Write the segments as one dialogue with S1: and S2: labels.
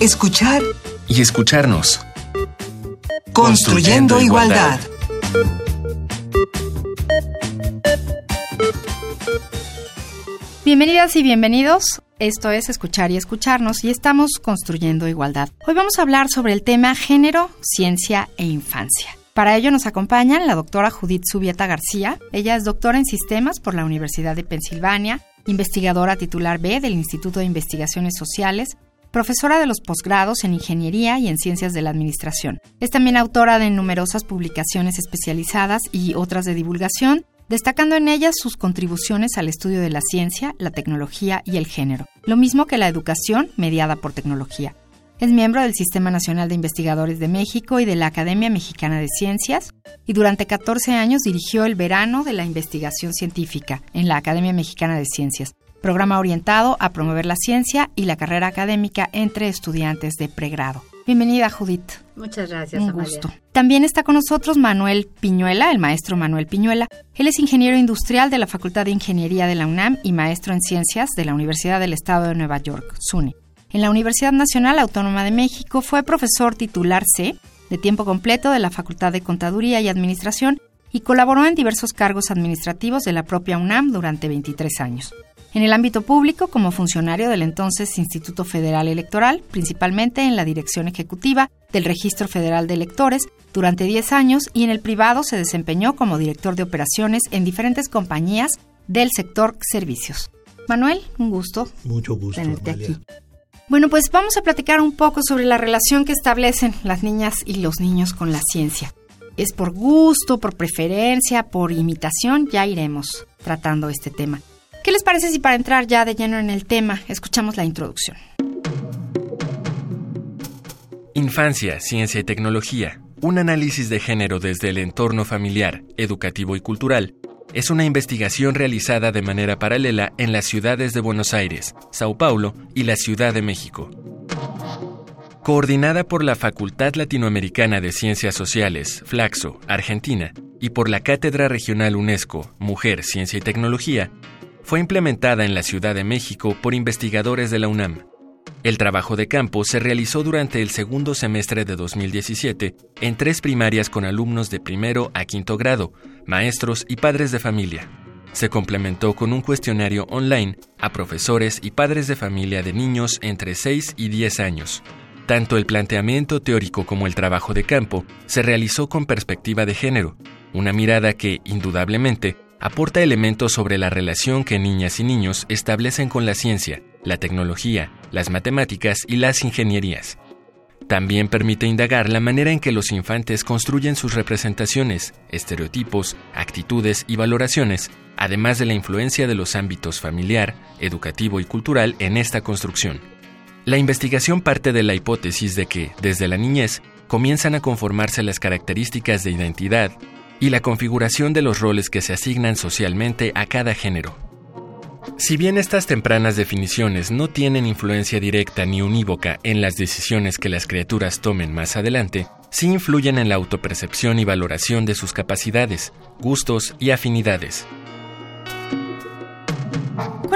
S1: escuchar
S2: y escucharnos.
S1: Construyendo, igualdad.
S3: Bienvenidas y bienvenidos. Esto es Escuchar y Escucharnos y estamos construyendo igualdad. Hoy vamos a hablar sobre el tema género, ciencia e infancia. Para ello nos acompañan la doctora Judith Subieta García. Ella es doctora en sistemas por la Universidad de Pensilvania, investigadora titular B del Instituto de Investigaciones Sociales, profesora de los posgrados en Ingeniería y en Ciencias de la Administración. Es también autora de numerosas publicaciones especializadas y otras de divulgación, destacando en ellas sus contribuciones al estudio de la ciencia, la tecnología y el género, lo mismo que la educación mediada por tecnología. Es miembro del Sistema Nacional de Investigadores de México y de la Academia Mexicana de Ciencias y durante 14 años dirigió el Verano de la Investigación Científica en la Academia Mexicana de Ciencias, programa orientado a promover la ciencia y la carrera académica entre estudiantes de pregrado. Bienvenida, Judith.
S4: Muchas gracias.
S3: Un gusto. También está con nosotros Manuel Piñuela, el maestro Manuel Piñuela. Él es ingeniero industrial de la Facultad de Ingeniería de la UNAM y maestro en ciencias de la Universidad del Estado de Nueva York, SUNY. En la Universidad Nacional Autónoma de México fue profesor titular C de tiempo completo de la Facultad de Contaduría y Administración y colaboró en diversos cargos administrativos de la propia UNAM durante 23 años. En el ámbito público, como funcionario del entonces Instituto Federal Electoral, principalmente en la dirección ejecutiva del Registro Federal de Electores durante 10 años y en el privado se desempeñó como director de operaciones en diferentes compañías del sector servicios. Manuel, un gusto.
S5: Mucho gusto.
S3: Tenerte aquí. Bueno, pues vamos a platicar un poco sobre la relación que establecen las niñas y los niños con la ciencia. ¿Es por gusto, por preferencia, por imitación? Ya iremos tratando este tema. ¿Qué les parece si para entrar ya de lleno en el tema escuchamos la introducción?
S2: Infancia, ciencia y tecnología. Un análisis de género desde el entorno familiar, educativo y cultural es una investigación realizada de manera paralela en las ciudades de Buenos Aires, Sao Paulo y la Ciudad de México. Coordinada por la Facultad Latinoamericana de Ciencias Sociales, Flaxo, Argentina, y por la Cátedra Regional UNESCO, Mujer, Ciencia y Tecnología, fue implementada en la Ciudad de México por investigadores de la UNAM. El trabajo de campo se realizó durante el segundo semestre de 2017 en tres primarias con alumnos de primero a quinto grado, maestros y padres de familia. Se complementó con un cuestionario online a profesores y padres de familia de niños entre 6 y 10 años. Tanto el planteamiento teórico como el trabajo de campo se realizó con perspectiva de género, una mirada que, indudablemente, aporta elementos sobre la relación que niñas y niños establecen con la ciencia, la tecnología, las matemáticas y las ingenierías. También permite indagar la manera en que los infantes construyen sus representaciones, estereotipos, actitudes y valoraciones, además de la influencia de los ámbitos familiar, educativo y cultural en esta construcción. La investigación parte de la hipótesis de que, desde la niñez, comienzan a conformarse las características de identidad y la configuración de los roles que se asignan socialmente a cada género. Si bien estas tempranas definiciones no tienen influencia directa ni unívoca en las decisiones que las criaturas tomen más adelante, sí influyen en la autopercepción y valoración de sus capacidades, gustos y afinidades.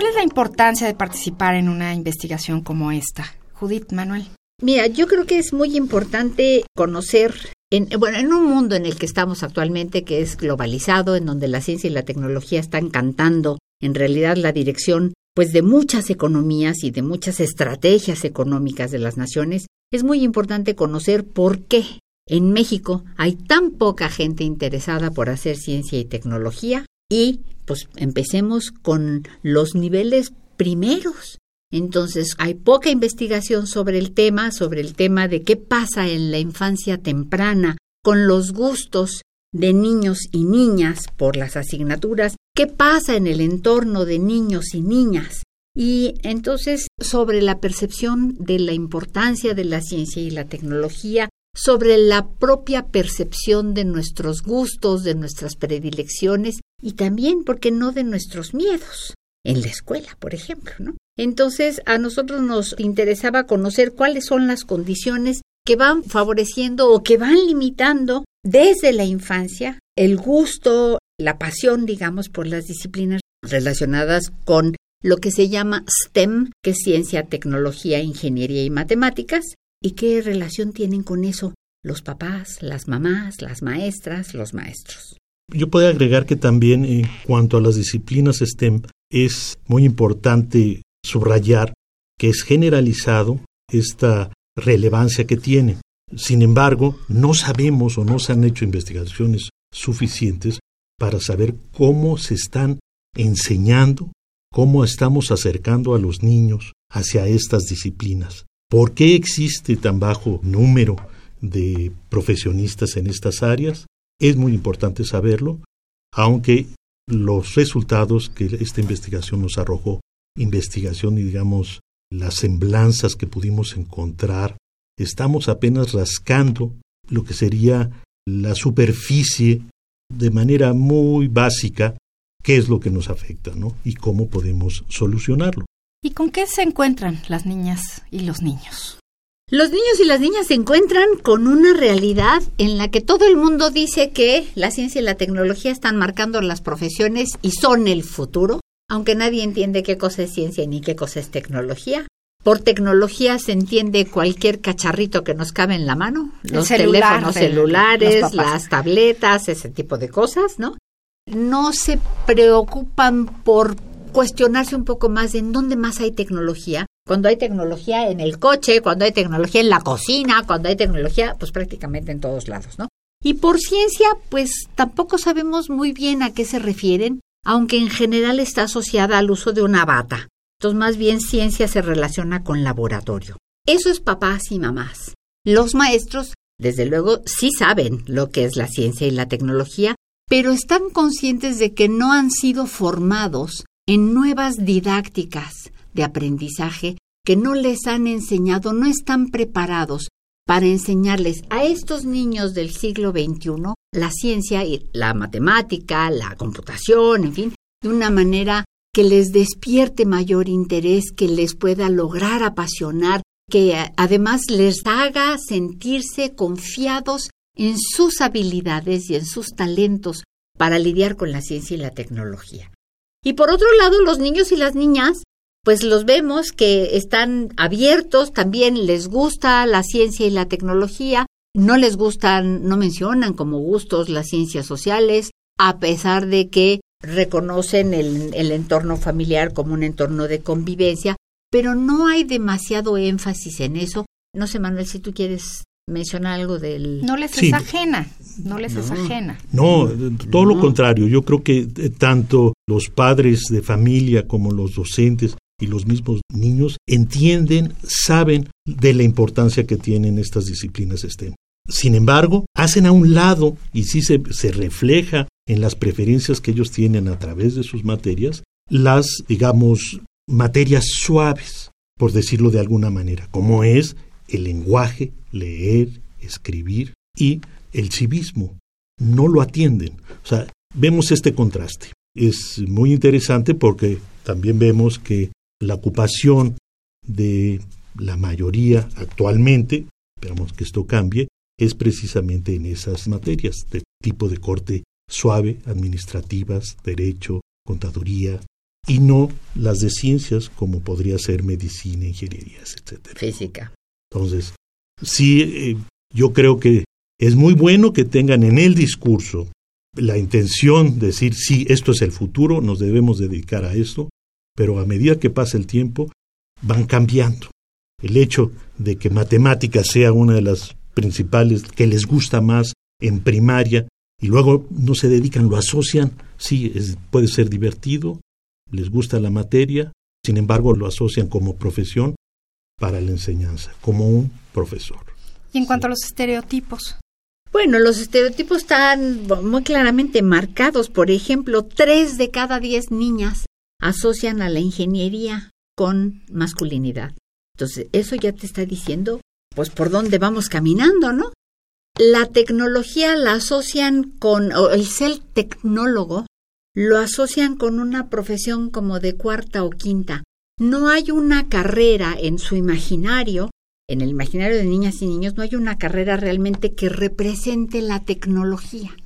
S3: ¿Cuál es la importancia de participar en una investigación como esta? Judith, Manuel.
S4: Mira, yo creo que es muy importante conocer en, bueno, en un mundo en el que estamos actualmente, que es globalizado, en donde la ciencia y la tecnología están cantando en realidad la dirección pues de muchas economías y de muchas estrategias económicas de las naciones, es muy importante conocer por qué en México hay tan poca gente interesada por hacer ciencia y tecnología y pues empecemos con los niveles primeros. Entonces, hay poca investigación sobre el tema, sobre el tema de qué pasa en la infancia temprana con los gustos de niños y niñas por las asignaturas, qué pasa en el entorno de niños y niñas. Y entonces sobre la percepción de la importancia de la ciencia y la tecnología, sobre la propia percepción de nuestros gustos, de nuestras predilecciones y también, ¿por qué no?, de nuestros miedos en la escuela, por ejemplo, ¿no? Entonces, a nosotros nos interesaba conocer cuáles son las condiciones que van favoreciendo o que van limitando desde la infancia el gusto, la pasión, digamos, por las disciplinas relacionadas con lo que se llama STEM, que es ciencia, tecnología, ingeniería y matemáticas, y qué relación tienen con eso los papás, las mamás, las maestras, los maestros.
S1: Yo puedo agregar que también en cuanto a las disciplinas STEM es muy importante subrayar que es generalizado esta relevancia que tiene. Sin embargo, no sabemos o no se han hecho investigaciones suficientes para saber cómo se están enseñando, cómo estamos acercando a los niños hacia estas disciplinas. ¿Por qué existe tan bajo número de profesionistas en estas áreas? Es muy importante saberlo, aunque los resultados que esta investigación nos arrojó, investigación y digamos las semblanzas que pudimos encontrar, estamos apenas rascando lo que sería la superficie de manera muy básica qué es lo que nos afecta, ¿no? Y cómo podemos solucionarlo.
S3: ¿Y con qué se encuentran las niñas y los niños?
S4: Los niños y las niñas se encuentran con una realidad en la que todo el mundo dice que la ciencia y la tecnología están marcando las profesiones y son el futuro, aunque nadie entiende qué cosa es ciencia ni qué cosa es tecnología. Por tecnología se entiende cualquier cacharrito que nos cabe en la mano, los teléfonos celulares, las tabletas, ese tipo de cosas, ¿no? No se preocupan por cuestionarse un poco más de en dónde más hay tecnología. Cuando hay tecnología en el coche, cuando hay tecnología en la cocina, cuando hay tecnología, pues prácticamente en todos lados, ¿no? Y por ciencia, pues tampoco sabemos muy bien a qué se refieren, aunque en general está asociada al uso de una bata. Entonces, más bien ciencia se relaciona con laboratorio. Eso es papás y mamás. Los maestros, desde luego, sí saben lo que es la ciencia y la tecnología, pero están conscientes de que no han sido formados en nuevas didácticas de aprendizaje que no les han enseñado, no están preparados para enseñarles a estos niños del siglo XXI la ciencia y la matemática, la computación, en fin, de una manera que les despierte mayor interés, que les pueda lograr apasionar, que además les haga sentirse confiados en sus habilidades y en sus talentos para lidiar con la ciencia y la tecnología. Y por otro lado, los niños y las niñas, pues los vemos que están abiertos, también les gusta la ciencia y la tecnología, no les gustan, no mencionan como gustos las ciencias sociales, a pesar de que reconocen el, el entorno familiar como un entorno de convivencia, pero no hay demasiado énfasis en eso. No sé, Manuel, si tú quieres mencionar algo del...
S3: No les es ajena, no les es ajena.
S1: No, todo lo contrario. Yo creo que eh, tanto los padres de familia como los docentes y los mismos niños entienden, saben de la importancia que tienen estas disciplinas STEM. Sin embargo, hacen a un lado, y sí se, se refleja en las preferencias que ellos tienen a través de sus materias, las, digamos, materias suaves, por decirlo de alguna manera, como es el lenguaje, leer, escribir y el civismo. No lo atienden. O sea, vemos este contraste. Es muy interesante porque también vemos que la ocupación de la mayoría actualmente, esperamos que esto cambie, es precisamente en esas materias de tipo de corte suave, administrativas, derecho, contaduría, y no las de ciencias como podría ser medicina, ingenierías, etc.
S4: Física.
S1: Entonces, sí, eh, yo creo que es muy bueno que tengan en el discurso la intención de decir, sí, esto es el futuro, nos debemos dedicar a esto, pero a medida que pasa el tiempo, van cambiando. El hecho de que matemáticas sea una de las principales que les gusta más en primaria y luego no se dedican, lo asocian, sí, puede ser divertido, les gusta la materia, sin embargo lo asocian como profesión para la enseñanza, como un profesor.
S3: Y en cuanto a los estereotipos.
S4: Bueno, los estereotipos están muy claramente marcados. Por ejemplo, tres de cada diez niñas asocian a la ingeniería con masculinidad. Entonces, eso ya te está diciendo, pues, por dónde vamos caminando, ¿no? La tecnología la asocian con, o el ser tecnólogo, lo asocian con una profesión como de cuarta o quinta. No hay una carrera en su imaginario, en el imaginario de niñas y niños, no hay una carrera realmente que represente la tecnología.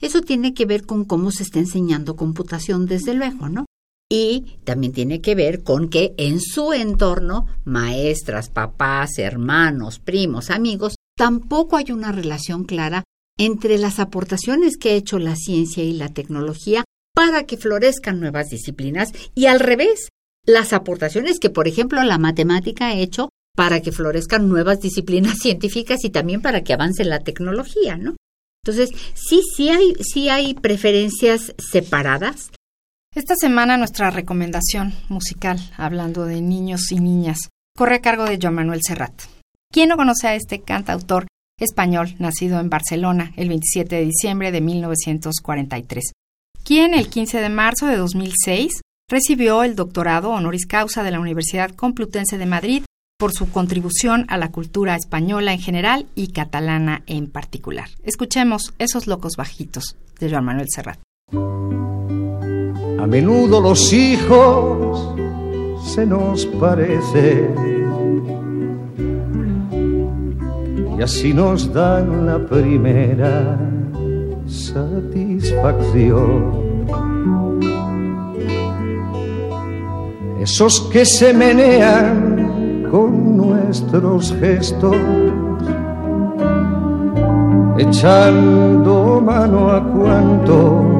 S4: Eso tiene que ver con cómo se está enseñando computación, desde luego, ¿no? Y también tiene que ver con que en su entorno, maestras, papás, hermanos, primos, amigos, tampoco hay una relación clara entre las aportaciones que ha hecho la ciencia y la tecnología para que florezcan nuevas disciplinas y al revés, las aportaciones que, por ejemplo, la matemática ha hecho para que florezcan nuevas disciplinas científicas y también para que avance la tecnología, ¿no? Entonces, sí, sí hay, sí hay preferencias separadas,
S3: esta semana nuestra recomendación musical, hablando de niños y niñas, corre a cargo de Joan Manuel Serrat. ¿Quién no conoce a este cantautor español nacido en Barcelona el 27 de diciembre de 1943? Quien el 15 de marzo de 2006 recibió el doctorado honoris causa de la Universidad Complutense de Madrid por su contribución a la cultura española en general y catalana en particular. Escuchemos esos locos bajitos de Joan Manuel Serrat.
S5: A menudo los hijos se nos parecen y así nos dan la primera satisfacción. Esos que se menean con nuestros gestos, echando mano a cuanto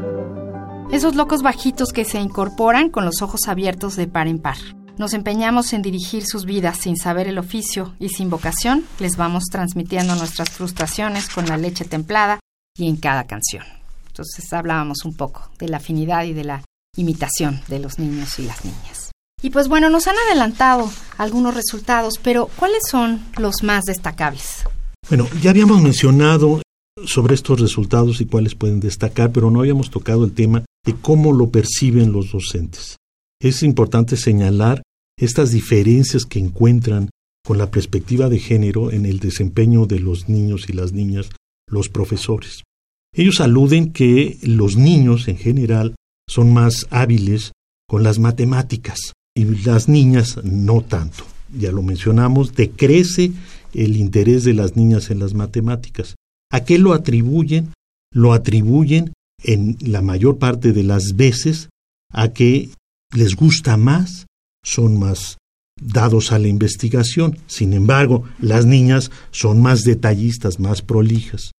S3: Esos locos bajitos que se incorporan con los ojos abiertos de par en par. Nos empeñamos en dirigir sus vidas sin saber el oficio y sin vocación, les vamos transmitiendo nuestras frustraciones con la leche templada y en cada canción. Entonces hablábamos un poco de la afinidad y de la imitación de los niños y las niñas. Y pues bueno, nos han adelantado algunos resultados, pero ¿cuáles son los más destacables?
S1: Bueno, ya habíamos mencionado sobre estos resultados y cuáles pueden destacar, pero no habíamos tocado el tema de cómo lo perciben los docentes. Es importante señalar estas diferencias que encuentran con la perspectiva de género en el desempeño de los niños y las niñas, los profesores. Ellos aluden que los niños en general son más hábiles con las matemáticas y las niñas no tanto. Ya lo mencionamos, decrece el interés de las niñas en las matemáticas. ¿A qué lo atribuyen? Lo atribuyen en la mayor parte de las veces a que les gusta más, son más dados a la investigación. Sin embargo, las niñas son más detallistas, más prolijas.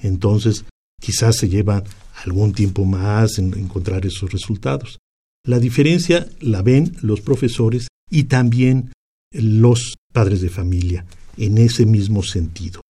S1: Entonces, quizás se llevan algún tiempo más en encontrar esos resultados. La diferencia la ven los profesores y también los padres de familia en ese mismo sentido.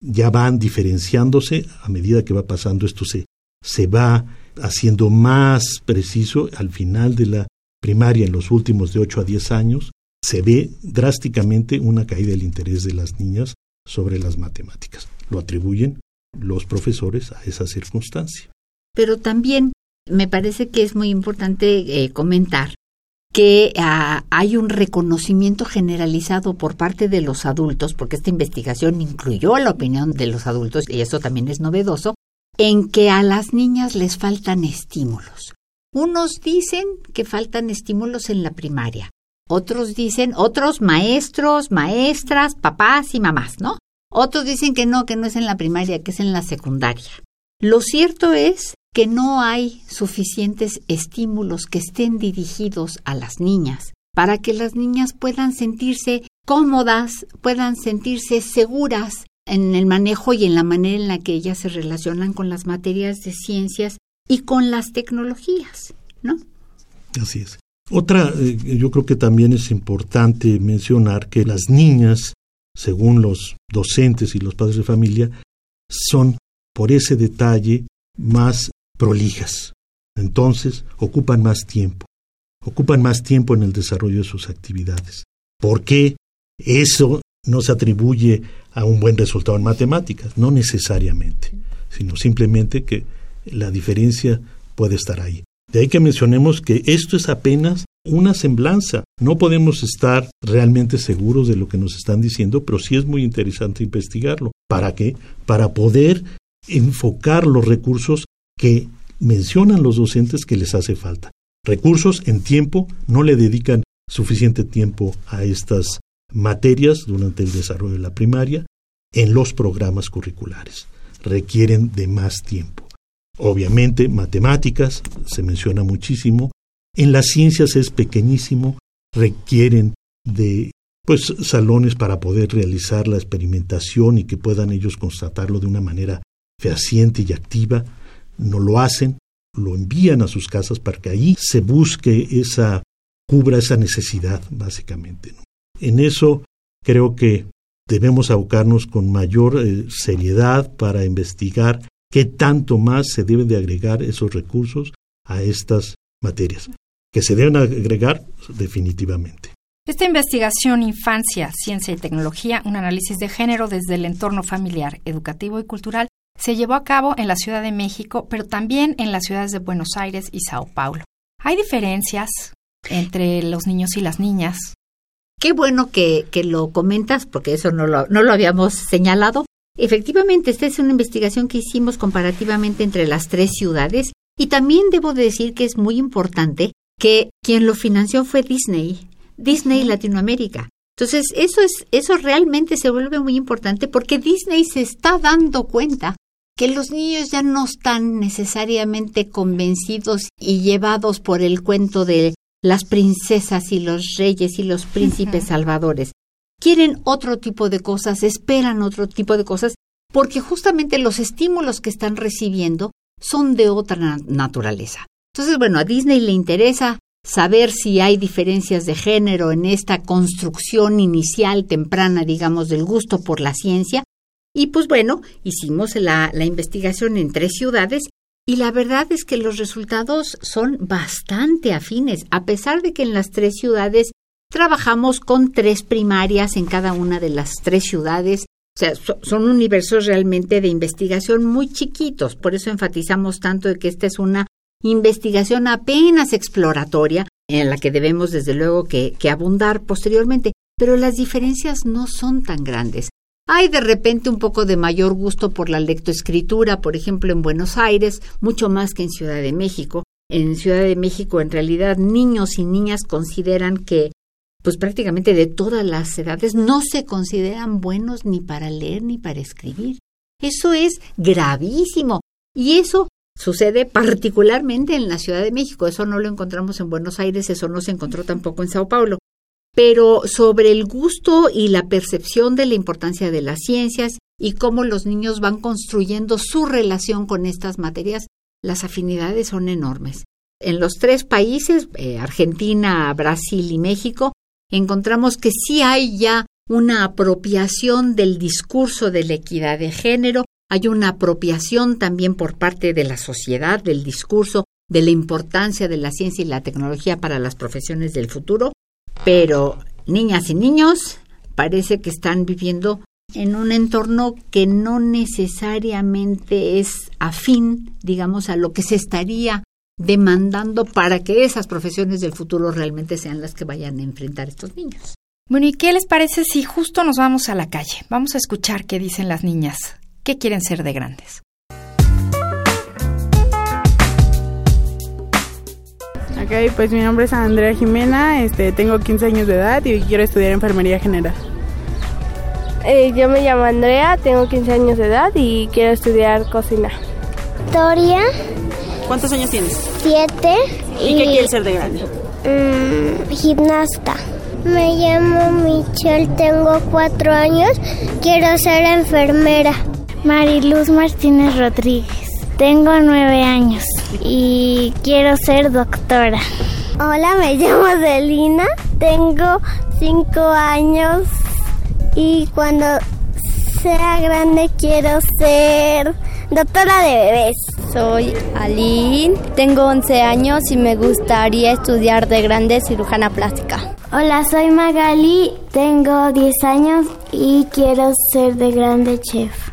S1: Ya van diferenciándose a medida que va pasando esto se se va haciendo más preciso al final de la primaria, en los últimos de 8 a 10 años, se ve drásticamente una caída del interés de las niñas sobre las matemáticas. Lo atribuyen los profesores a esa circunstancia.
S4: Pero también me parece que es muy importante eh, comentar que ah, hay un reconocimiento generalizado por parte de los adultos, porque esta investigación incluyó la opinión de los adultos, y eso también es novedoso, en que a las niñas les faltan estímulos. Unos dicen que faltan estímulos en la primaria, otros dicen, otros maestros, maestras, papás y mamás, ¿no? Otros dicen que no, que no es en la primaria, que es en la secundaria. Lo cierto es que no hay suficientes estímulos que estén dirigidos a las niñas para que las niñas puedan sentirse cómodas, puedan sentirse seguras en el manejo y en la manera en la que ellas se relacionan con las materias de ciencias y con las tecnologías. ¿no?
S1: Así es. Otra, eh, yo creo que también es importante mencionar que las niñas, según los docentes y los padres de familia, son por ese detalle más prolijas. Entonces, ocupan más tiempo. Ocupan más tiempo en el desarrollo de sus actividades. ¿Por qué eso no se atribuye a un buen resultado en matemáticas? No necesariamente, sino simplemente que la diferencia puede estar ahí. De ahí que mencionemos que esto es apenas una semblanza. No podemos estar realmente seguros de lo que nos están diciendo, pero sí es muy interesante investigarlo. ¿Para qué? Para poder enfocar los recursos que mencionan los docentes que les hace falta. Recursos en tiempo, no le dedican suficiente tiempo a estas materias durante el desarrollo de la primaria en los programas curriculares. Requieren de más tiempo. Obviamente, matemáticas, se menciona muchísimo. En las ciencias es pequeñísimo, requieren de pues salones para poder realizar la experimentación y que puedan ellos constatarlo de una manera fehaciente y activa. No lo hacen, lo envían a sus casas para que ahí se busque esa, cubra esa necesidad, básicamente. En eso creo que debemos abocarnos con mayor eh, seriedad para investigar qué tanto más se deben de agregar esos recursos a estas materias, que se deben agregar definitivamente.
S3: Esta investigación Infancia, Ciencia y Tecnología, un análisis de género desde el entorno familiar, educativo y cultural, se llevó a cabo en la Ciudad de México, pero también en las ciudades de Buenos Aires y Sao Paulo. ¿Hay diferencias entre los niños y las niñas?
S4: Qué bueno que, que lo comentas, porque eso no lo, no lo habíamos señalado. Efectivamente, esta es una investigación que hicimos comparativamente entre las tres ciudades y también debo decir que es muy importante que quien lo financió fue Disney, Disney Latinoamérica. Entonces, eso es eso realmente se vuelve muy importante porque Disney se está dando cuenta que los niños ya no están necesariamente convencidos y llevados por el cuento de las princesas y los reyes y los príncipes salvadores. Quieren otro tipo de cosas, esperan otro tipo de cosas, porque justamente los estímulos que están recibiendo son de otra naturaleza. Entonces, bueno, a Disney le interesa saber si hay diferencias de género en esta construcción inicial, temprana, digamos, del gusto por la ciencia, y pues bueno, hicimos la, la investigación en tres ciudades y la verdad es que los resultados son bastante afines, a pesar de que en las tres ciudades trabajamos con tres primarias en cada una de las tres ciudades. O sea, son universos realmente de investigación muy chiquitos. Por eso enfatizamos tanto de que esta es una investigación apenas exploratoria en la que debemos desde luego que, que abundar posteriormente. Pero las diferencias no son tan grandes. Hay de repente un poco de mayor gusto por la lectoescritura, por ejemplo, en Buenos Aires, mucho más que en Ciudad de México. En Ciudad de México, en realidad, niños y niñas consideran que, pues prácticamente de todas las edades, no se consideran buenos ni para leer ni para escribir. Eso es gravísimo. Y eso sucede particularmente en la Ciudad de México. Eso no lo encontramos en Buenos Aires, eso no se encontró tampoco en Sao Paulo pero sobre el gusto y la percepción de la importancia de las ciencias y cómo los niños van construyendo su relación con estas materias, las afinidades son enormes. En los tres países, eh, Argentina, Brasil y México, encontramos que sí hay ya una apropiación del discurso de la equidad de género, hay una apropiación también por parte de la sociedad del discurso de la importancia de la ciencia y la tecnología para las profesiones del futuro, pero niñas y niños parece que están viviendo en un entorno que no necesariamente es afín, digamos, a lo que se estaría demandando para que esas profesiones del futuro realmente sean las que vayan a enfrentar estos niños.
S3: Bueno, ¿y qué les parece si justo nos vamos a la calle? Vamos a escuchar qué dicen las niñas. ¿Qué quieren ser de grandes?
S6: Ok, pues mi nombre es Andrea Jimena, este, tengo 15 años de edad y quiero estudiar enfermería general.
S7: Eh, yo me llamo Andrea, tengo 15 años de edad y quiero estudiar cocina.
S8: Victoria.
S6: ¿Cuántos años tienes?
S8: Siete.
S6: ¿Y, qué quieres ser de grande?
S8: Mm, gimnasta. Me llamo Michelle, tengo cuatro años, quiero ser enfermera.
S9: Mariluz Martínez Rodríguez, tengo nueve años.
S8: y quiero ser doctora. Hola, me llamo Delina, tengo cinco años y cuando sea grande quiero ser doctora de bebés.
S9: Soy Aline, tengo 11 años y me gustaría estudiar de grande cirujana plástica.
S8: Hola, soy Magali, tengo 10 años y quiero ser de grande chef.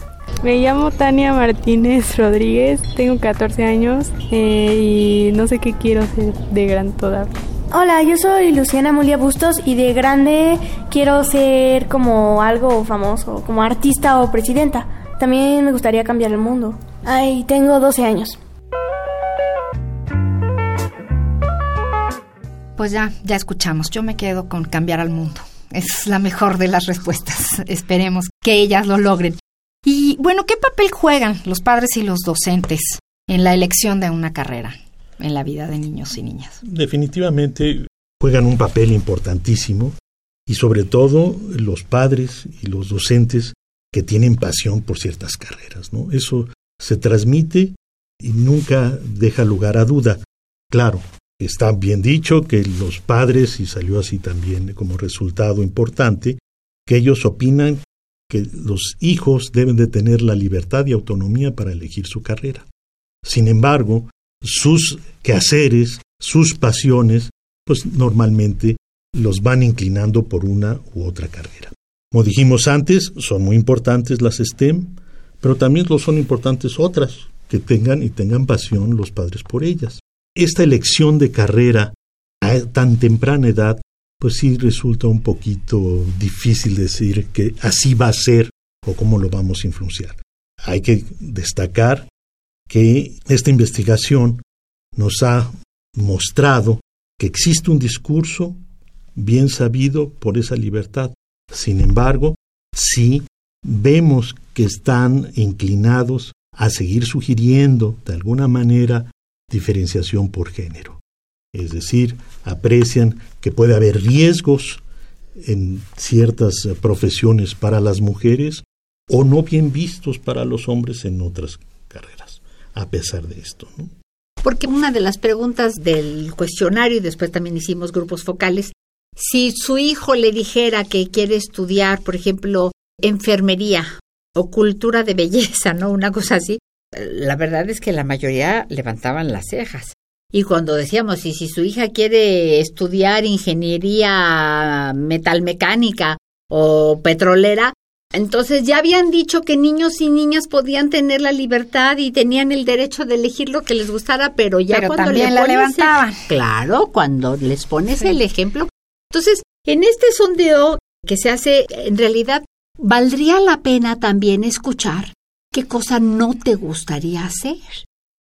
S6: Me llamo Tania Martínez Rodríguez, tengo 14 años eh, y no sé qué quiero ser de gran todavía.
S10: Hola, yo soy Luciana Mulia Bustos y de grande quiero ser como algo famoso, como artista o presidenta. También me gustaría cambiar el mundo. Ay, tengo 12 años.
S3: Pues ya, ya escuchamos. Yo me quedo con cambiar al mundo. Es la mejor de las respuestas. Esperemos que ellas lo logren. Y bueno, ¿qué papel juegan los padres y los docentes en la elección de una carrera en la vida de niños y niñas?
S1: Definitivamente juegan un papel importantísimo y sobre todo los padres y los docentes que tienen pasión por ciertas carreras, ¿no? Eso se transmite y nunca deja lugar a duda. Claro, está bien dicho que los padres, y salió así también como resultado importante, que ellos opinan que los hijos deben de tener la libertad y autonomía para elegir su carrera. Sin embargo, sus quehaceres, sus pasiones, pues normalmente los van inclinando por una u otra carrera. Como dijimos antes, son muy importantes las STEM, pero también lo son importantes otras que tengan y tengan pasión los padres por ellas. Esta elección de carrera a tan temprana edad, pues sí resulta un poquito difícil decir que así va a ser o cómo lo vamos a influenciar. Hay que destacar que esta investigación nos ha mostrado que existe un discurso bien sabido por esa libertad, sin embargo, sí vemos que están inclinados a seguir sugiriendo de alguna manera diferenciación por género. Es decir, aprecian que puede haber riesgos en ciertas profesiones para las mujeres o no bien vistos para los hombres en otras carreras, a pesar de esto.
S4: Porque una de las preguntas del cuestionario, y después también hicimos grupos focales, si su hijo le dijera que quiere estudiar, por ejemplo, enfermería o cultura de belleza, ¿no? Una cosa así, la verdad es que la mayoría levantaban las cejas. Y cuando decíamos, y si su hija quiere estudiar ingeniería metalmecánica o petrolera, entonces ya habían dicho que niños y niñas podían tener la libertad y tenían el derecho de elegir lo que les gustara, pero ya cuando le pones
S3: levantaban.
S4: claro, cuando les pones el ejemplo. Entonces, en este sondeo que se hace, en realidad, valdría la pena también escuchar qué cosa no te gustaría hacer.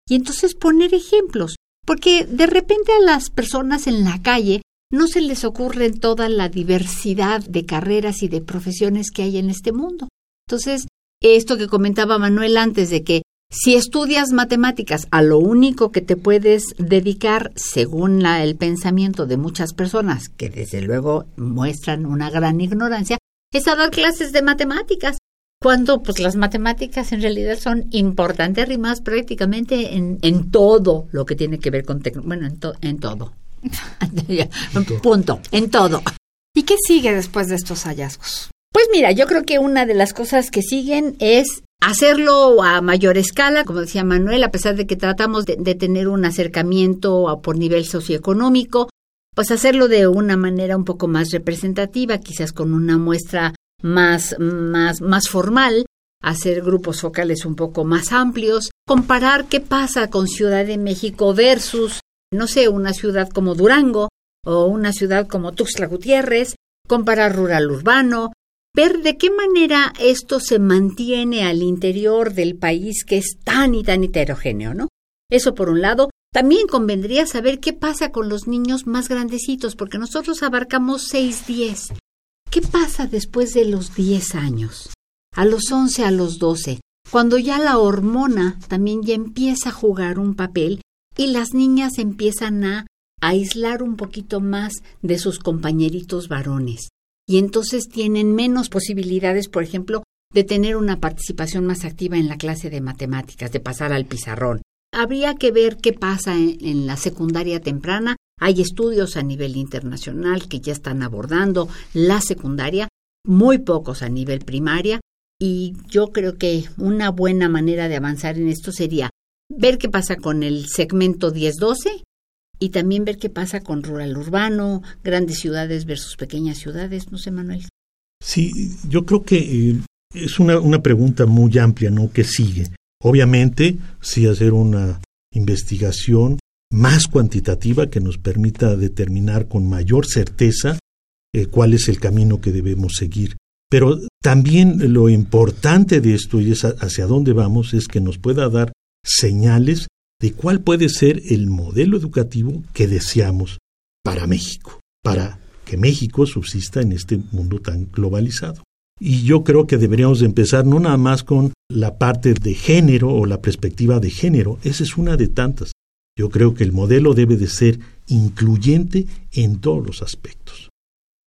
S4: Y entonces poner ejemplos, porque de repente a las personas en la calle no se les ocurre toda la diversidad de carreras y de profesiones que hay en este mundo. Entonces, esto que comentaba Manuel antes de que si estudias matemáticas a lo único que te puedes dedicar, según la, el pensamiento de muchas personas, que desde luego muestran una gran ignorancia, es a dar clases de matemáticas, cuando pues las matemáticas en realidad son importantes rimas prácticamente en, en todo lo que tiene que ver con tecnología, bueno, en, to- en todo. Punto, en todo.
S3: ¿Y qué sigue después de estos hallazgos?
S4: Pues mira, yo creo que una de las cosas que siguen es hacerlo a mayor escala, como decía Manuel, a pesar de que tratamos de, de tener un acercamiento a- por nivel socioeconómico, pues hacerlo de una manera un poco más representativa, quizás con una muestra más, más, más formal, hacer grupos focales un poco más amplios, comparar qué pasa con Ciudad de México versus, no sé, una ciudad como Durango o una ciudad como Tuxtla Gutiérrez, comparar rural urbano, ver de qué manera esto se mantiene al interior del país que es tan y tan heterogéneo, ¿no? Eso por un lado. También convendría saber qué pasa con los niños más grandecitos, porque nosotros abarcamos 6-10. ¿Qué pasa después de los 10 años? A los 11, a los 12, cuando ya la hormona también ya empieza a jugar un papel y las niñas empiezan a aislar un poquito más de sus compañeritos varones. Y entonces tienen menos posibilidades, por ejemplo, de tener una participación más activa en la clase de matemáticas, de pasar al pizarrón. habría que ver qué pasa en, la secundaria temprana. Hay estudios a nivel internacional que ya están abordando la secundaria, muy pocos a nivel primaria, y yo creo que una buena manera de avanzar en esto sería ver qué pasa con el segmento 10-12 y también ver qué pasa con rural urbano, grandes ciudades versus pequeñas ciudades, no sé, Manuel.
S1: Sí, yo creo que eh, es una, una pregunta muy amplia, ¿no? Que sigue. Obviamente, sí hacer una investigación más cuantitativa que nos permita determinar con mayor certeza eh, cuál es el camino que debemos seguir. Pero también lo importante de esto y es hacia dónde vamos es que nos pueda dar señales de cuál puede ser el modelo educativo que deseamos para México, para que México subsista en este mundo tan globalizado. Y yo creo que deberíamos empezar no nada más con la parte de género o la perspectiva de género, esa es una de tantas. Yo creo que el modelo debe de ser incluyente en todos los aspectos.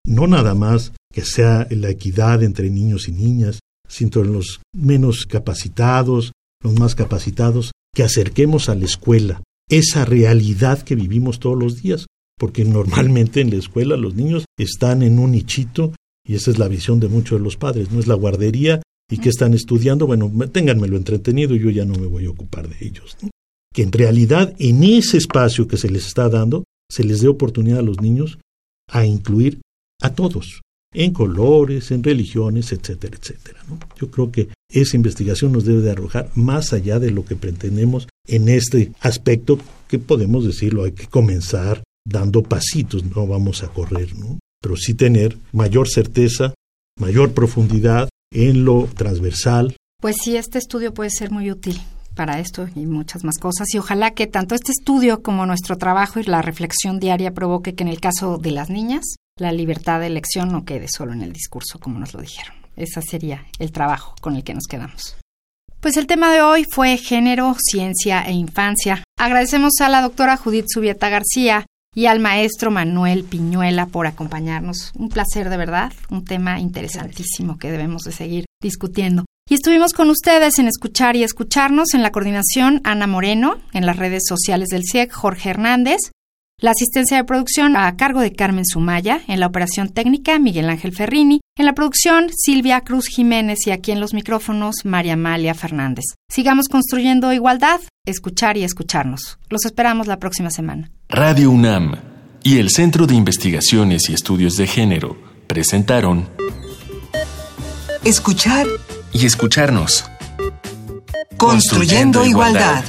S1: No nada más que sea la equidad entre niños y niñas, sino los menos capacitados, los más capacitados, que acerquemos a la escuela esa realidad que vivimos todos los días, porque normalmente en la escuela los niños están en un nichito y esa es la visión de muchos de los padres, no es la guardería y que están estudiando, bueno, ténganmelo entretenido, yo ya no me voy a ocupar de ellos. Que en realidad en ese espacio que se les está dando, se les dé oportunidad a los niños a incluir a todos, en colores, en religiones, etcétera, etcétera. Yo creo que esa investigación nos debe de arrojar más allá de lo que pretendemos en este aspecto que podemos decirlo, hay que comenzar dando pasitos, no vamos a correr, ¿no? pero sí tener mayor certeza, mayor profundidad en lo transversal.
S3: Pues sí, este estudio puede ser muy útil para esto y muchas más cosas. Y ojalá que tanto este estudio como nuestro trabajo y la reflexión diaria provoque que en el caso de las niñas la libertad de elección no quede solo en el discurso, como nos lo dijeron. Ese sería el trabajo con el que nos quedamos. Pues el tema de hoy fue género, ciencia e infancia. Agradecemos a la doctora Judith Subieta García y al maestro Manuel Piñuela por acompañarnos. Un placer de verdad, un tema interesantísimo que debemos de seguir discutiendo. Y estuvimos con ustedes en Escuchar y Escucharnos en la coordinación Ana Moreno, en las redes sociales del CIEC Jorge Hernández, la asistencia de producción a cargo de Carmen Sumaya, en la operación técnica Miguel Ángel Ferrini, en la producción, Silvia Cruz Jiménez y aquí en los micrófonos, María Amalia Fernández. Sigamos construyendo igualdad, escuchar y escucharnos. Los esperamos la próxima semana.
S2: Radio UNAM y el Centro de Investigaciones y Estudios de Género presentaron
S11: Escuchar
S2: y escucharnos.
S11: Construyendo, construyendo igualdad.